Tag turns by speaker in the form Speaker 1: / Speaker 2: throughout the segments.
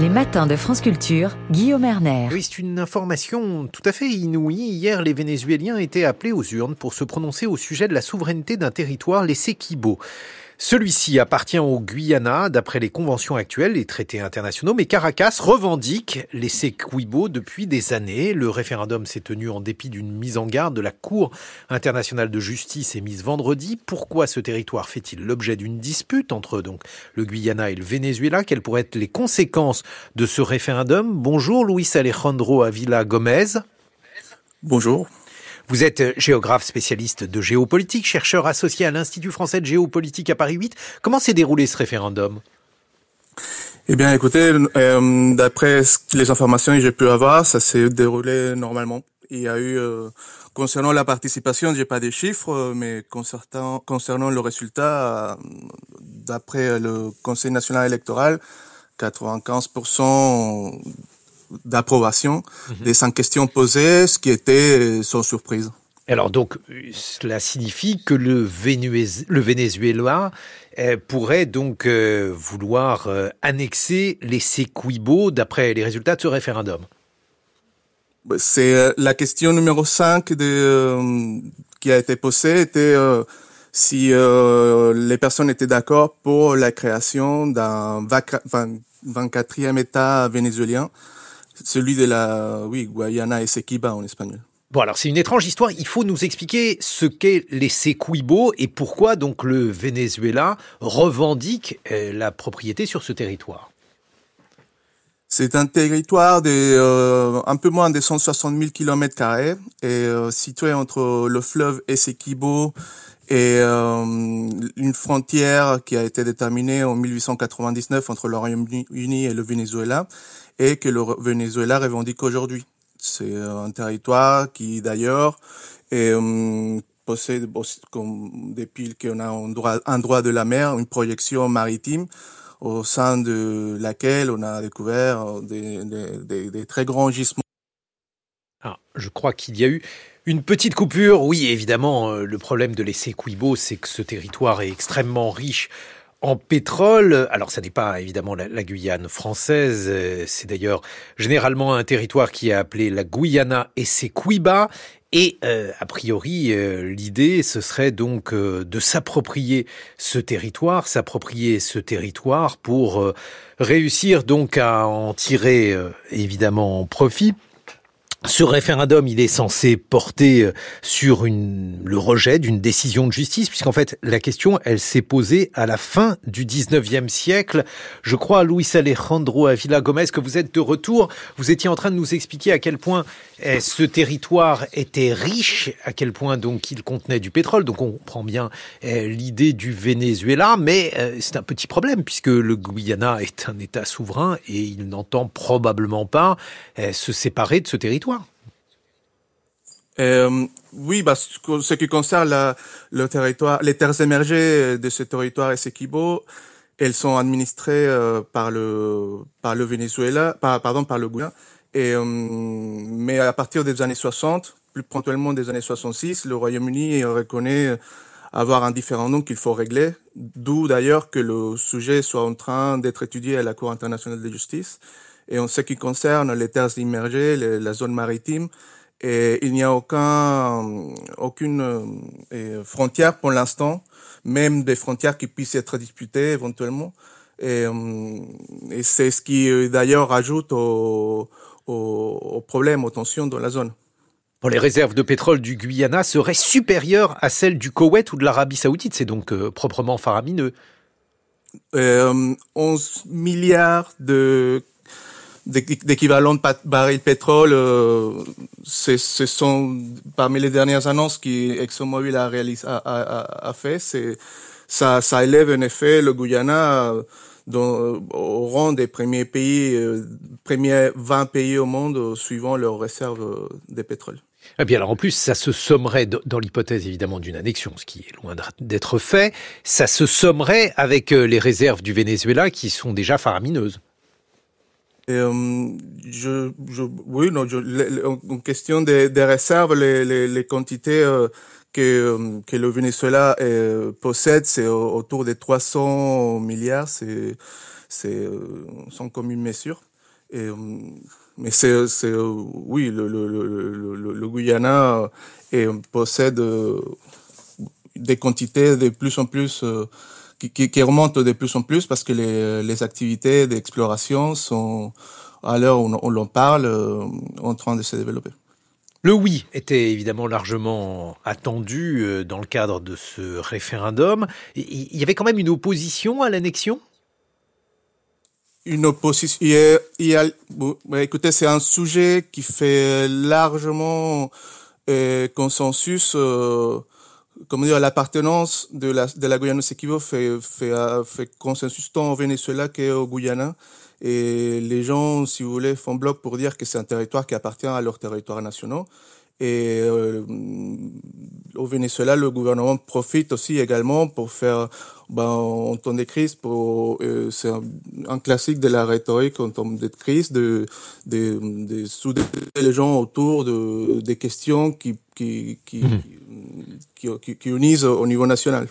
Speaker 1: Les matins de France Culture, Guillaume Erner.
Speaker 2: Oui, c'est une information tout à fait inouïe. Hier, les Vénézuéliens étaient appelés aux urnes pour se prononcer au sujet de la souveraineté d'un territoire, les Sequibo. Celui-ci appartient au Guyana d'après les conventions actuelles, les traités internationaux, mais Caracas revendique les Sequibo depuis des années. Le référendum s'est tenu en dépit d'une mise en garde de la Cour internationale de justice émise vendredi. Pourquoi ce territoire fait-il l'objet d'une dispute entre donc le Guyana et le Venezuela? Quelles pourraient être les conséquences de ce référendum? Bonjour Luis Alejandro Avila Gomez.
Speaker 3: Bonjour.
Speaker 2: Vous êtes géographe spécialiste de géopolitique, chercheur associé à l'Institut français de géopolitique à Paris 8. Comment s'est déroulé ce référendum?
Speaker 3: Eh bien, écoutez, euh, d'après les informations que j'ai pu avoir, ça s'est déroulé normalement. Il y a eu, euh, concernant la participation, j'ai pas des chiffres, mais concernant, concernant le résultat, euh, d'après le Conseil national électoral, 95% d'approbation mhm. des cinq questions posées, ce qui était sans surprise.
Speaker 2: Alors donc, cela signifie que le, Venezuela euh, pourrait donc euh, vouloir euh, annexer les Sequibo d'après les résultats de ce référendum.
Speaker 3: C'est la question numéro 5 de, qui a été posée, était si les personnes étaient d'accord pour la création d'un 24e État vénézuélien celui de la, oui, Guayana Essequiba en espagnol.
Speaker 2: Bon, alors c'est une étrange histoire. Il faut nous expliquer ce qu'est les Sequibo et pourquoi donc le Venezuela revendique euh, la propriété sur ce territoire.
Speaker 3: C'est un territoire de euh, un peu moins de 160 000 km et euh, situé entre le fleuve Essequibo et une frontière qui a été déterminée en 1899 entre le Royaume-Uni et le Venezuela et que le Venezuela revendique aujourd'hui. C'est un territoire qui d'ailleurs euh, possède, comme, depuis qu'on a un droit, un droit de la mer, une projection maritime au sein de laquelle on a découvert des, des, des, très grands gisements.
Speaker 2: Ah, je crois qu'il y a eu une petite coupure. Oui, évidemment, euh, le problème de l'essai Quibo, c'est que ce territoire est extrêmement riche en pétrole. Alors, ça n'est pas évidemment la, Guyane française. Euh, c'est d'ailleurs généralement un territoire qui est appelé la Guyana et c'est Essequiba. Et euh, a priori, l'idée, ce serait donc de s'approprier ce territoire, s'approprier ce territoire pour réussir donc à en tirer évidemment profit ce référendum, il est censé porter euh, sur le rejet d'une décision de justice, puisqu'en fait, la question, elle s'est posée à la fin du 19e siècle. Je crois, Luis Alejandro Avila Gomez, que vous êtes de retour. Vous étiez en train de nous expliquer à quel point eh, ce territoire était riche, à quel point donc il contenait du pétrole. Donc on prend bien eh, l'idée du Venezuela, mais eh, c'est un petit problème, puisque le Guyana est un État souverain et il n'entend probablement pas se séparer de ce territoire.
Speaker 3: Euh, oui, bah, ce qui concerne le territoire, les terres émergées de ce territoire Essequibo, elles sont administrées euh, par le par le Venezuela, par, pardon, par le Guyana. Euh, mais à partir des années 60, plus ponctuellement des années 66, le Royaume-Uni reconnaît avoir un différent nom qu'il faut régler. D'où d'ailleurs que le sujet soit en train d'être étudié à la Cour internationale de justice. Et en ce qui concerne les terres immergées, la zone maritime, et il n'y a aucun, aucune euh, frontière pour l'instant, même des frontières qui puissent être disputées éventuellement. Et, euh, et c'est ce qui euh, d'ailleurs ajoute au, au, au, problème, aux tensions dans la zone.
Speaker 2: Bon, les réserves de pétrole du Guyana seraient supérieures à celles du Koweït ou de l'Arabie Saoudite. C'est donc proprement faramineux.
Speaker 3: Euh, 11 milliards de d'équivalent de baril de pétrole, euh, ce sont parmi les dernières annonces qui ExxonMobil a, réalisé, a, a, a fait. Ça, ça élève en effet le Guyana euh, dans, au rang des premiers pays, euh, premiers 20 pays au monde suivant leurs réserves de pétrole.
Speaker 2: Et eh bien alors en plus, ça se sommerait, dans l'hypothèse évidemment d'une annexion, ce qui est loin d'être fait, ça se sommerait avec les réserves du Venezuela qui sont déjà faramineuses.
Speaker 3: Euh, je, je, oui, non, je, en question des, des réserves, les, les, les quantités euh, que, euh, que le Venezuela euh, possède, c'est autour des 300 milliards, c'est c'est sans commune mesure. Et, mais c'est, c'est oui, le, le, le, le, Guyana et, possède des quantités de plus en plus qui, qui, qui, remontent de plus en plus parce que les, les activités d'exploration sont à l'heure où on, l'en parle en train de se développer.
Speaker 2: Le oui était évidemment largement attendu euh, dans le cadre de ce référendum. Il y avait quand même une opposition à l'annexion?
Speaker 3: Une opposition. Il écoutez, c'est un sujet qui fait largement euh, consensus. Euh, comment dire, l'appartenance de la, de la Guyane au fait, fait, fait consensus tant au Venezuela qu'au Guyana. Et les gens, si vous voulez, font bloc pour dire que c'est un territoire qui appartient à leurs territoires nationaux. Et euh, au Venezuela, le gouvernement profite aussi également pour faire, ben, en temps de crise, euh, c'est un, classique de la rhétorique en temps de crise, de, de, de souder les gens autour de, des questions qui, qui, qui, mmh. Qui, qui, qui unissent au niveau national.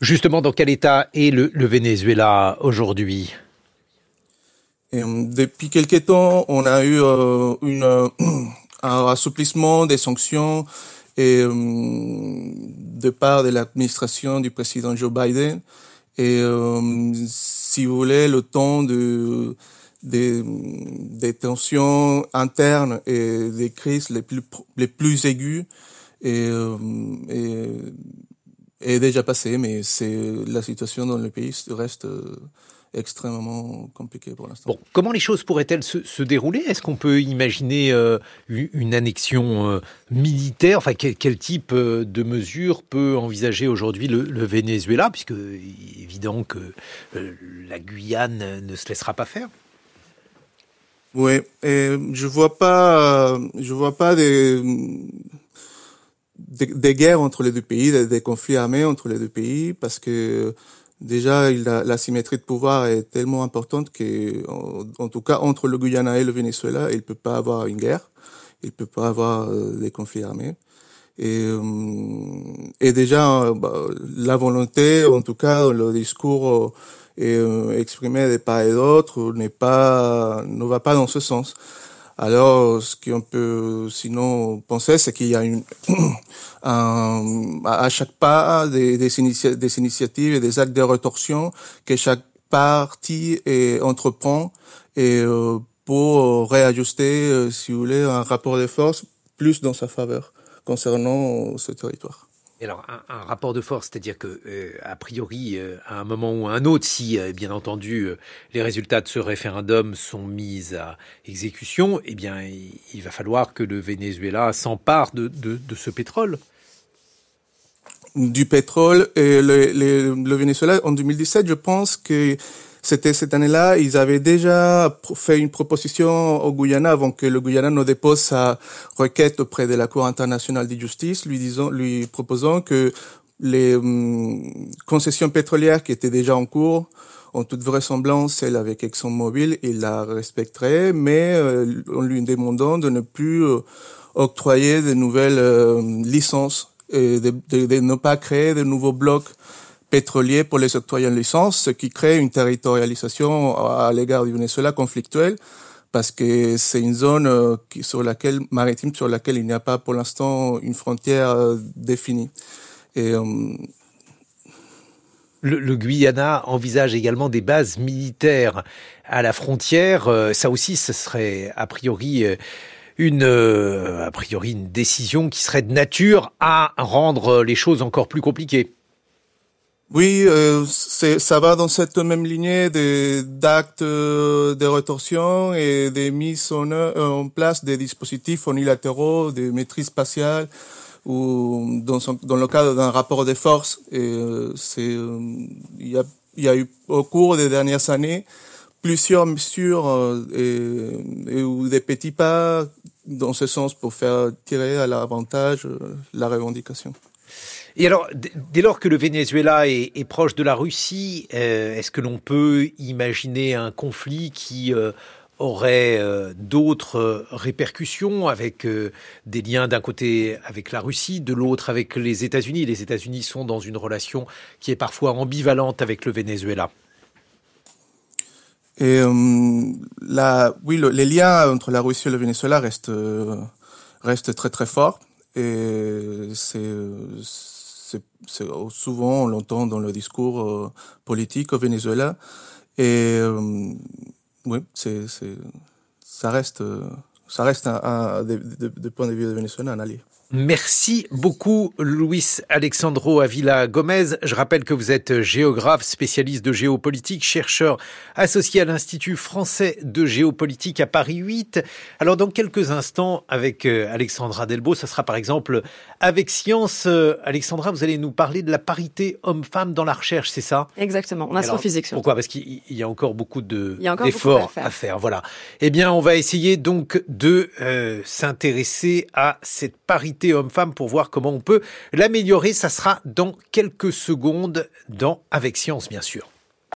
Speaker 2: Justement, dans quel état est le, le Venezuela aujourd'hui?
Speaker 3: Euh, depuis quelque temps, on a eu euh, une, euh, un assouplissement des sanctions et, de part de l'administration du président Joe Biden. Et si vous voulez, le temps de, des, des tensions internes et des crises les plus, les plus aiguës est, est, est déjà passé, mais c'est la situation dans le pays reste extrêmement compliqué pour l'instant.
Speaker 2: Bon, comment les choses pourraient-elles se, dérouler? Est-ce qu'on peut imaginer euh, une annexion euh, militaire? Enfin, quel, type euh, de mesures peut envisager aujourd'hui le, Venezuela? Puisque évident que la Guyane ne se laissera pas faire.
Speaker 3: Oui, et je vois pas, je vois pas des, des, guerres entre les deux pays, des, des, conflits armés entre les deux pays, parce que Déjà, la, la, symétrie de pouvoir est tellement importante que, en, tout cas, entre le Guyana et le Venezuela, il peut pas avoir une guerre, il peut pas avoir euh, des conflits armés. Et, euh, et déjà, euh, bah, la volonté, en tout cas, le discours est, exprimé de part et d'autre n'est pas, ne va pas dans ce sens. Alors, ce qu'on peut sinon penser, c'est qu'il y a une, un, à chaque pas des, initiatives et des actes de rétorsion que chaque partie entreprend et euh, pour réajuster, euh, si vous voulez, un rapport de force plus dans sa faveur concernant ce territoire
Speaker 2: alors, un, rapport de force, c'est-à-dire que, euh, a priori, euh, à un moment ou à un autre, si, euh, bien entendu, les résultats de ce référendum sont mis à exécution, eh bien, il, va falloir que le Venezuela s'empare de, ce pétrole.
Speaker 3: Du pétrole, le, le Venezuela, en 2017, je pense que c'était cette année-là, ils avaient déjà fait une proposition au Guyana avant que le Guyana ne dépose sa requête auprès de la Cour internationale de justice, lui disant, lui proposant que les hum, concessions pétrolières qui étaient déjà en cours, en toute vraisemblance, celle avec ExxonMobil, il la respecterait, mais euh, en lui demandant de ne plus euh, octroyer de nouvelles euh, licences et de, de, ne pas créer de nouveaux blocs pétrolier pour les octroyants de licence, ce qui crée une territorialisation à l'égard du Venezuela conflictuelle, parce que c'est une zone euh, sur laquelle, maritime sur laquelle il n'y a pas pour l'instant une frontière euh, définie. Euh,
Speaker 2: le, Guyana envisage également des bases militaires à la frontière. Ça aussi, ce serait a priori une a priori une décision qui serait de nature à rendre les choses encore plus compliquées.
Speaker 3: Oui, euh, ça va dans cette même lignée d'actes euh, de rétorsion et des mises en, euh, en, place des dispositifs unilatéraux de maîtrise spatiale ou dans, dans le cadre d'un rapport de force. Et euh, c'est, il y a, y a eu au cours des dernières années plusieurs mesures et, et, ou des petits pas dans ce sens pour faire tirer à l'avantage la revendication.
Speaker 2: Et alors, dès lors que le Venezuela est, proche de la Russie, euh, est-ce que l'on peut imaginer un conflit qui euh, aurait euh, d'autres répercussions avec des liens d'un côté avec la Russie, de l'autre avec les États-Unis? Les États-Unis sont dans une relation qui est parfois ambivalente avec le Venezuela.
Speaker 3: Et là, oui, les liens entre la Russie et le Venezuela restent restent très très forts. Et c'est souvent on l'entend dans le discours politique au Venezuela. Et oui, c'est ça reste ça reste un, de, point de vue de Venezuela un allié.
Speaker 2: Merci beaucoup, Luis Alexandro Avila Gomez. Je rappelle que vous êtes géographe, spécialiste de géopolitique, chercheur associé à l'Institut français de géopolitique à Paris 8. Alors, dans quelques instants, avec euh, Alexandra Delbo, ça sera par exemple avec Science. Euh, Alexandra, vous allez nous parler de la parité homme-femme dans la recherche, c'est ça?
Speaker 4: Exactement, en astrophysique.
Speaker 2: Pourquoi? Parce qu'il y a encore beaucoup d'efforts à, faire. Voilà. Eh bien, on va essayer donc de euh, s'intéresser à cette parité homme-femme pour voir comment on peut l'améliorer. Ça sera dans quelques secondes dans Avec Science, bien sûr.